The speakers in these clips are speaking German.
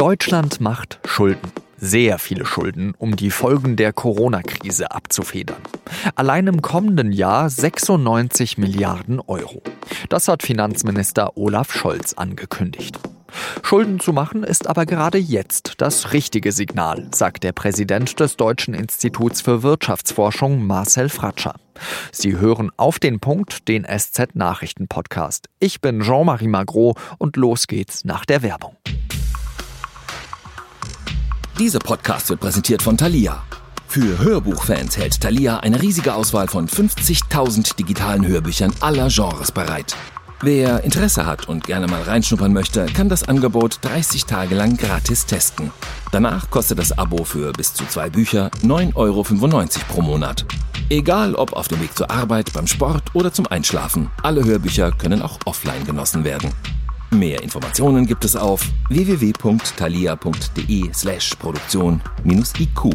Deutschland macht Schulden. Sehr viele Schulden, um die Folgen der Corona-Krise abzufedern. Allein im kommenden Jahr 96 Milliarden Euro. Das hat Finanzminister Olaf Scholz angekündigt. Schulden zu machen ist aber gerade jetzt das richtige Signal, sagt der Präsident des Deutschen Instituts für Wirtschaftsforschung Marcel Fratscher. Sie hören auf den Punkt den SZ Nachrichten Podcast. Ich bin Jean-Marie Magro und los geht's nach der Werbung. Dieser Podcast wird präsentiert von Thalia. Für Hörbuchfans hält Thalia eine riesige Auswahl von 50.000 digitalen Hörbüchern aller Genres bereit. Wer Interesse hat und gerne mal reinschnuppern möchte, kann das Angebot 30 Tage lang gratis testen. Danach kostet das Abo für bis zu zwei Bücher 9,95 Euro pro Monat. Egal ob auf dem Weg zur Arbeit, beim Sport oder zum Einschlafen, alle Hörbücher können auch offline genossen werden. Mehr Informationen gibt es auf www.thalia.de slash Produktion-IQ.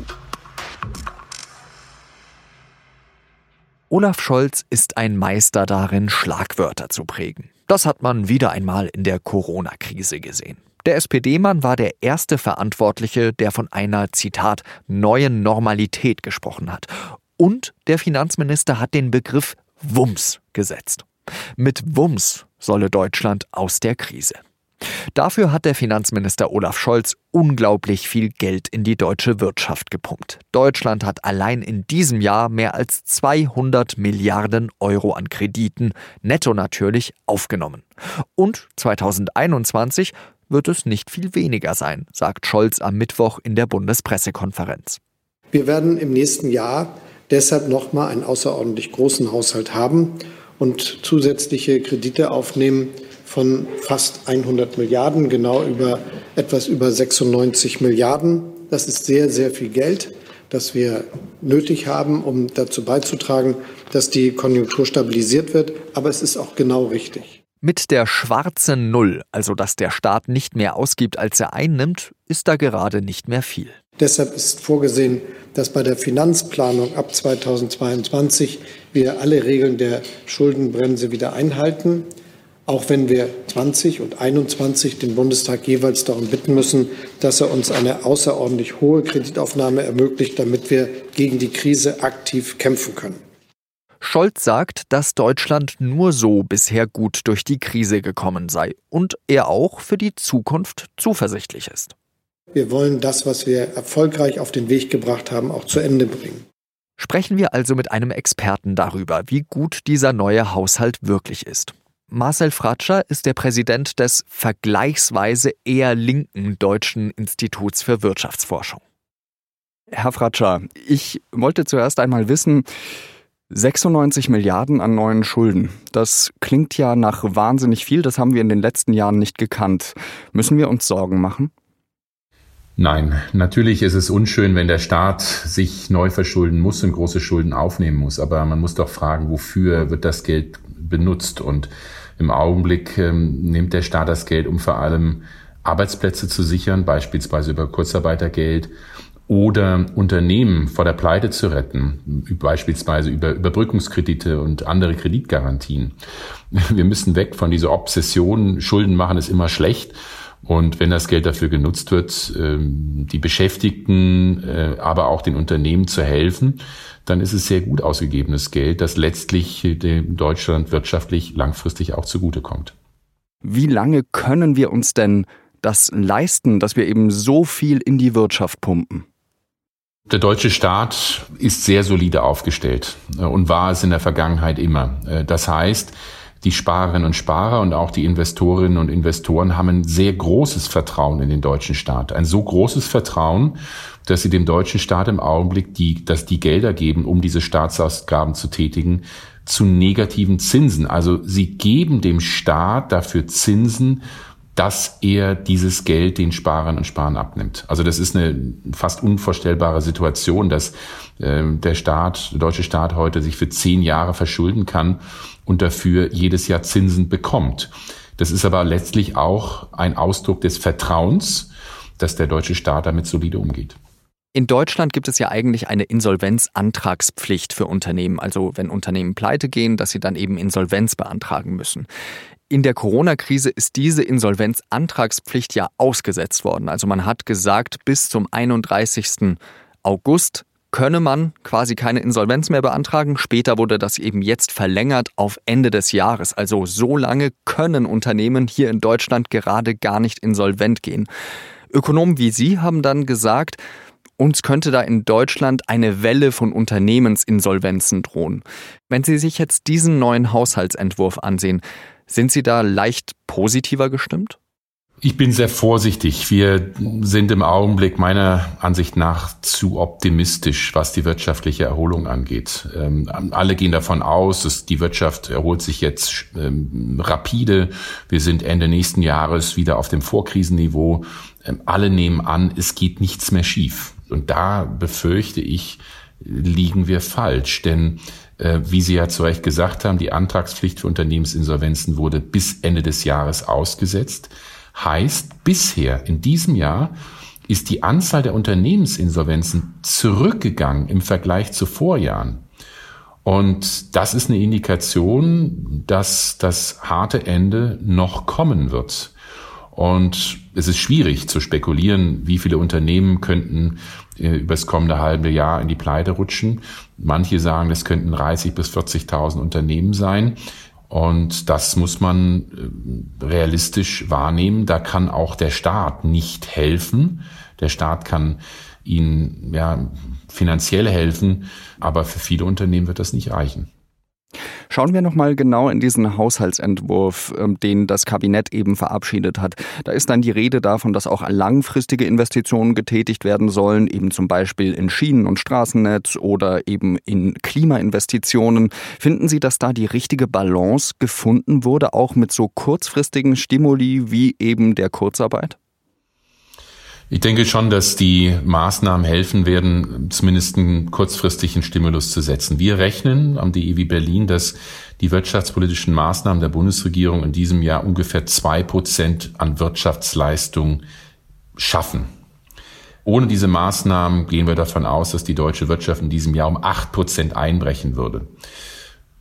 Olaf Scholz ist ein Meister darin, Schlagwörter zu prägen. Das hat man wieder einmal in der Corona-Krise gesehen. Der SPD-Mann war der erste Verantwortliche, der von einer, Zitat, neuen Normalität gesprochen hat. Und der Finanzminister hat den Begriff Wumms gesetzt. Mit Wumms solle Deutschland aus der Krise. Dafür hat der Finanzminister Olaf Scholz unglaublich viel Geld in die deutsche Wirtschaft gepumpt. Deutschland hat allein in diesem Jahr mehr als 200 Milliarden Euro an Krediten, netto natürlich, aufgenommen. Und 2021 wird es nicht viel weniger sein, sagt Scholz am Mittwoch in der Bundespressekonferenz. Wir werden im nächsten Jahr deshalb nochmal einen außerordentlich großen Haushalt haben und zusätzliche Kredite aufnehmen von fast 100 Milliarden, genau über etwas über 96 Milliarden. Das ist sehr, sehr viel Geld, das wir nötig haben, um dazu beizutragen, dass die Konjunktur stabilisiert wird. Aber es ist auch genau richtig. Mit der schwarzen Null, also dass der Staat nicht mehr ausgibt, als er einnimmt, ist da gerade nicht mehr viel. Deshalb ist vorgesehen, dass bei der Finanzplanung ab 2022 wir alle Regeln der Schuldenbremse wieder einhalten, auch wenn wir 20 und 21 den Bundestag jeweils darum bitten müssen, dass er uns eine außerordentlich hohe Kreditaufnahme ermöglicht, damit wir gegen die Krise aktiv kämpfen können. Scholz sagt, dass Deutschland nur so bisher gut durch die Krise gekommen sei und er auch für die Zukunft zuversichtlich ist. Wir wollen das, was wir erfolgreich auf den Weg gebracht haben, auch zu Ende bringen. Sprechen wir also mit einem Experten darüber, wie gut dieser neue Haushalt wirklich ist. Marcel Fratscher ist der Präsident des vergleichsweise eher linken Deutschen Instituts für Wirtschaftsforschung. Herr Fratscher, ich wollte zuerst einmal wissen, 96 Milliarden an neuen Schulden. Das klingt ja nach wahnsinnig viel, das haben wir in den letzten Jahren nicht gekannt. Müssen wir uns Sorgen machen? Nein, natürlich ist es unschön, wenn der Staat sich neu verschulden muss und große Schulden aufnehmen muss. Aber man muss doch fragen, wofür wird das Geld benutzt? Und im Augenblick ähm, nimmt der Staat das Geld, um vor allem Arbeitsplätze zu sichern, beispielsweise über Kurzarbeitergeld oder Unternehmen vor der Pleite zu retten, beispielsweise über Überbrückungskredite und andere Kreditgarantien. Wir müssen weg von dieser Obsession, Schulden machen ist immer schlecht. Und wenn das Geld dafür genutzt wird, ähm, die Beschäftigten, äh, aber auch den Unternehmen zu helfen, dann ist es sehr gut ausgegebenes Geld, das letztlich dem Deutschland wirtschaftlich langfristig auch zugutekommt. Wie lange können wir uns denn das leisten, dass wir eben so viel in die Wirtschaft pumpen? Der deutsche Staat ist sehr solide aufgestellt äh, und war es in der Vergangenheit immer. Äh, das heißt, die Sparerinnen und Sparer und auch die Investorinnen und Investoren haben ein sehr großes Vertrauen in den deutschen Staat. Ein so großes Vertrauen, dass sie dem deutschen Staat im Augenblick die, dass die Gelder geben, um diese Staatsausgaben zu tätigen, zu negativen Zinsen. Also sie geben dem Staat dafür Zinsen, dass er dieses Geld den Sparern und Sparern abnimmt. Also das ist eine fast unvorstellbare Situation, dass äh, der Staat, der deutsche Staat heute sich für zehn Jahre verschulden kann und dafür jedes Jahr Zinsen bekommt. Das ist aber letztlich auch ein Ausdruck des Vertrauens, dass der deutsche Staat damit solide umgeht. In Deutschland gibt es ja eigentlich eine Insolvenzantragspflicht für Unternehmen, also wenn Unternehmen pleite gehen, dass sie dann eben Insolvenz beantragen müssen. In der Corona-Krise ist diese Insolvenzantragspflicht ja ausgesetzt worden. Also man hat gesagt, bis zum 31. August könne man quasi keine Insolvenz mehr beantragen. Später wurde das eben jetzt verlängert auf Ende des Jahres. Also so lange können Unternehmen hier in Deutschland gerade gar nicht insolvent gehen. Ökonomen wie Sie haben dann gesagt, uns könnte da in Deutschland eine Welle von Unternehmensinsolvenzen drohen. Wenn Sie sich jetzt diesen neuen Haushaltsentwurf ansehen, sind Sie da leicht positiver gestimmt? Ich bin sehr vorsichtig. Wir sind im Augenblick meiner Ansicht nach zu optimistisch, was die wirtschaftliche Erholung angeht. Ähm, alle gehen davon aus, dass die Wirtschaft erholt sich jetzt ähm, rapide. Wir sind Ende nächsten Jahres wieder auf dem Vorkrisenniveau. Ähm, alle nehmen an, es geht nichts mehr schief. Und da befürchte ich, liegen wir falsch. Denn wie Sie ja zu Recht gesagt haben, die Antragspflicht für Unternehmensinsolvenzen wurde bis Ende des Jahres ausgesetzt. Heißt, bisher in diesem Jahr ist die Anzahl der Unternehmensinsolvenzen zurückgegangen im Vergleich zu Vorjahren. Und das ist eine Indikation, dass das harte Ende noch kommen wird. Und es ist schwierig zu spekulieren, wie viele Unternehmen könnten äh, über das kommende halbe Jahr in die Pleite rutschen. Manche sagen, es könnten 30 bis 40.000 Unternehmen sein. Und das muss man äh, realistisch wahrnehmen. Da kann auch der Staat nicht helfen. Der Staat kann ihnen ja, finanziell helfen, aber für viele Unternehmen wird das nicht reichen. Schauen wir nochmal genau in diesen Haushaltsentwurf, ähm, den das Kabinett eben verabschiedet hat. Da ist dann die Rede davon, dass auch langfristige Investitionen getätigt werden sollen, eben zum Beispiel in Schienen- und Straßennetz oder eben in Klimainvestitionen. Finden Sie, dass da die richtige Balance gefunden wurde, auch mit so kurzfristigen Stimuli wie eben der Kurzarbeit? Ich denke schon, dass die Maßnahmen helfen werden, zumindest einen kurzfristigen Stimulus zu setzen. Wir rechnen am DEW Berlin, dass die wirtschaftspolitischen Maßnahmen der Bundesregierung in diesem Jahr ungefähr zwei Prozent an Wirtschaftsleistung schaffen. Ohne diese Maßnahmen gehen wir davon aus, dass die deutsche Wirtschaft in diesem Jahr um acht Prozent einbrechen würde.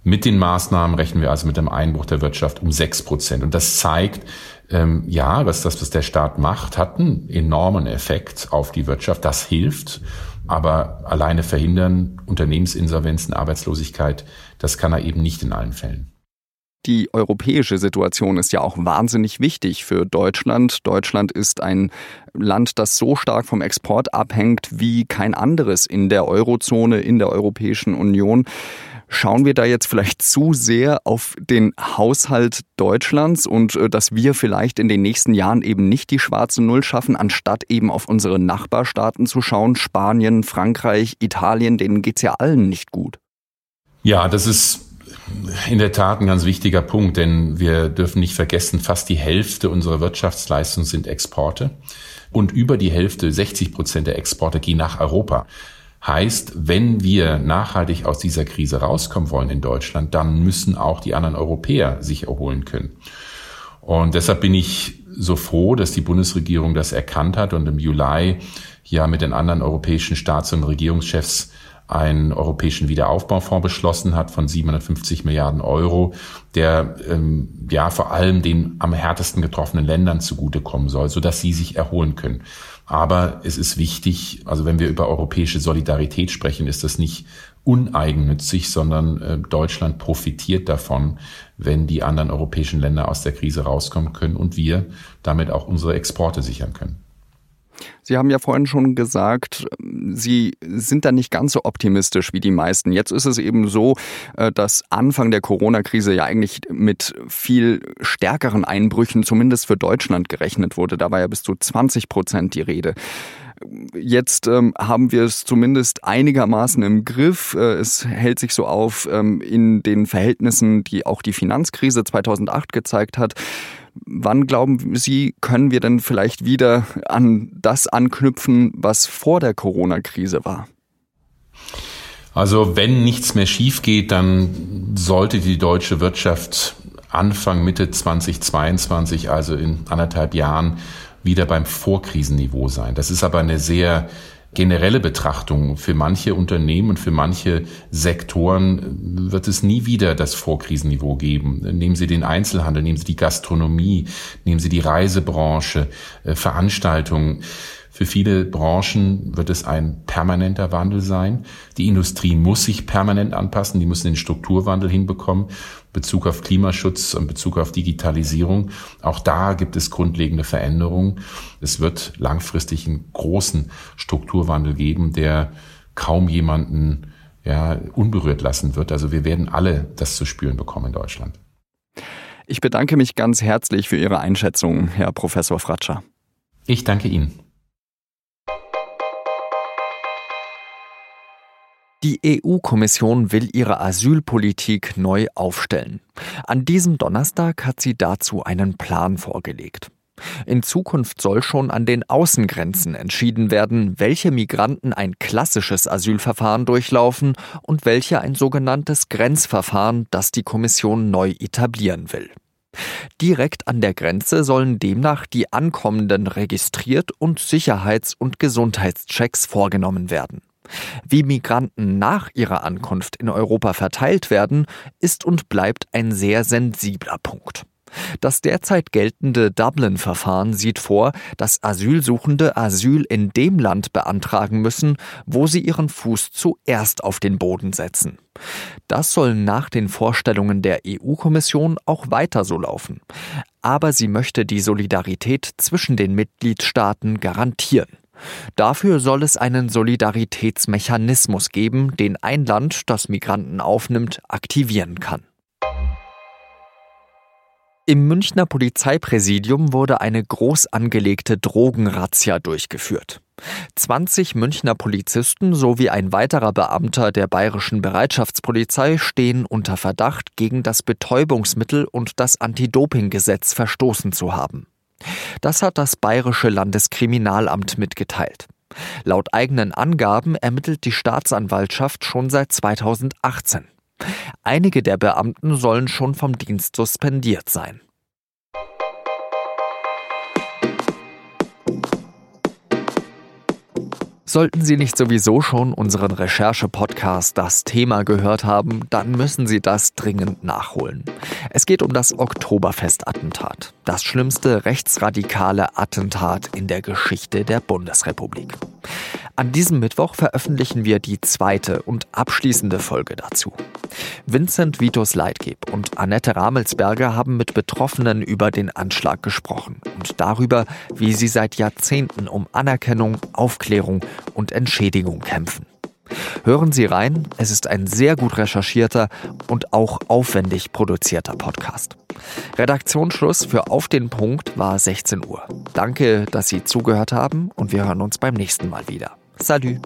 Mit den Maßnahmen rechnen wir also mit einem Einbruch der Wirtschaft um sechs Prozent. Und das zeigt, ähm, ja, was das, was der Staat macht, hat einen enormen Effekt auf die Wirtschaft. Das hilft. Aber alleine verhindern Unternehmensinsolvenzen, Arbeitslosigkeit, das kann er eben nicht in allen Fällen. Die europäische Situation ist ja auch wahnsinnig wichtig für Deutschland. Deutschland ist ein Land, das so stark vom Export abhängt wie kein anderes in der Eurozone, in der Europäischen Union. Schauen wir da jetzt vielleicht zu sehr auf den Haushalt Deutschlands und äh, dass wir vielleicht in den nächsten Jahren eben nicht die schwarze Null schaffen, anstatt eben auf unsere Nachbarstaaten zu schauen, Spanien, Frankreich, Italien, denen geht es ja allen nicht gut. Ja, das ist in der Tat ein ganz wichtiger Punkt, denn wir dürfen nicht vergessen, fast die Hälfte unserer Wirtschaftsleistung sind Exporte und über die Hälfte, 60 Prozent der Exporte gehen nach Europa. Heißt, wenn wir nachhaltig aus dieser Krise rauskommen wollen in Deutschland, dann müssen auch die anderen Europäer sich erholen können. Und deshalb bin ich so froh, dass die Bundesregierung das erkannt hat und im Juli ja mit den anderen europäischen Staats- und Regierungschefs einen europäischen Wiederaufbaufonds beschlossen hat von 750 Milliarden Euro, der ähm, ja vor allem den am härtesten getroffenen Ländern zugutekommen soll, sodass sie sich erholen können. Aber es ist wichtig, also wenn wir über europäische Solidarität sprechen, ist das nicht uneigennützig, sondern äh, Deutschland profitiert davon, wenn die anderen europäischen Länder aus der Krise rauskommen können und wir damit auch unsere Exporte sichern können. Sie haben ja vorhin schon gesagt, Sie sind da nicht ganz so optimistisch wie die meisten. Jetzt ist es eben so, äh, dass Anfang der Corona-Krise ja eigentlich mit viel stärkeren Einbrüchen, zumindest für Deutschland, gerechnet wurde. Da war ja bis zu 20 Prozent die Rede. Jetzt ähm, haben wir es zumindest einigermaßen im Griff. Äh, es hält sich so auf ähm, in den Verhältnissen, die auch die Finanzkrise 2008 gezeigt hat. Wann glauben Sie, können wir denn vielleicht wieder an das anknüpfen, was vor der Corona-Krise war? Also wenn nichts mehr schief geht, dann sollte die deutsche Wirtschaft Anfang, Mitte 2022, also in anderthalb Jahren, wieder beim Vorkrisenniveau sein. Das ist aber eine sehr generelle Betrachtung. Für manche Unternehmen und für manche Sektoren wird es nie wieder das Vorkrisenniveau geben. Nehmen Sie den Einzelhandel, nehmen Sie die Gastronomie, nehmen Sie die Reisebranche, äh, Veranstaltungen. Für viele Branchen wird es ein permanenter Wandel sein. Die Industrie muss sich permanent anpassen, die müssen den Strukturwandel hinbekommen. Bezug auf Klimaschutz und Bezug auf Digitalisierung. Auch da gibt es grundlegende Veränderungen. Es wird langfristig einen großen Strukturwandel geben, der kaum jemanden ja, unberührt lassen wird. Also wir werden alle das zu spüren bekommen in Deutschland. Ich bedanke mich ganz herzlich für Ihre Einschätzung, Herr Professor Fratscher. Ich danke Ihnen. Die EU-Kommission will ihre Asylpolitik neu aufstellen. An diesem Donnerstag hat sie dazu einen Plan vorgelegt. In Zukunft soll schon an den Außengrenzen entschieden werden, welche Migranten ein klassisches Asylverfahren durchlaufen und welche ein sogenanntes Grenzverfahren, das die Kommission neu etablieren will. Direkt an der Grenze sollen demnach die Ankommenden registriert und Sicherheits- und Gesundheitschecks vorgenommen werden. Wie Migranten nach ihrer Ankunft in Europa verteilt werden, ist und bleibt ein sehr sensibler Punkt. Das derzeit geltende Dublin-Verfahren sieht vor, dass Asylsuchende Asyl in dem Land beantragen müssen, wo sie ihren Fuß zuerst auf den Boden setzen. Das soll nach den Vorstellungen der EU-Kommission auch weiter so laufen. Aber sie möchte die Solidarität zwischen den Mitgliedstaaten garantieren. Dafür soll es einen Solidaritätsmechanismus geben, den ein Land, das Migranten aufnimmt, aktivieren kann. Im Münchner Polizeipräsidium wurde eine groß angelegte Drogenrazzia durchgeführt. 20 Münchner Polizisten sowie ein weiterer Beamter der bayerischen Bereitschaftspolizei stehen unter Verdacht, gegen das Betäubungsmittel und das Anti-Doping-Gesetz verstoßen zu haben. Das hat das bayerische Landeskriminalamt mitgeteilt. Laut eigenen Angaben ermittelt die Staatsanwaltschaft schon seit 2018. Einige der Beamten sollen schon vom Dienst suspendiert sein. Sollten Sie nicht sowieso schon unseren Recherche-Podcast Das Thema gehört haben, dann müssen Sie das dringend nachholen. Es geht um das Oktoberfest-Attentat, das schlimmste rechtsradikale Attentat in der Geschichte der Bundesrepublik. An diesem Mittwoch veröffentlichen wir die zweite und abschließende Folge dazu. Vincent Vitus Leitgeb und Annette Ramelsberger haben mit Betroffenen über den Anschlag gesprochen und darüber, wie sie seit Jahrzehnten um Anerkennung, Aufklärung und Entschädigung kämpfen. Hören Sie rein, es ist ein sehr gut recherchierter und auch aufwendig produzierter Podcast. Redaktionsschluss für Auf den Punkt war 16 Uhr. Danke, dass Sie zugehört haben und wir hören uns beim nächsten Mal wieder. Salut!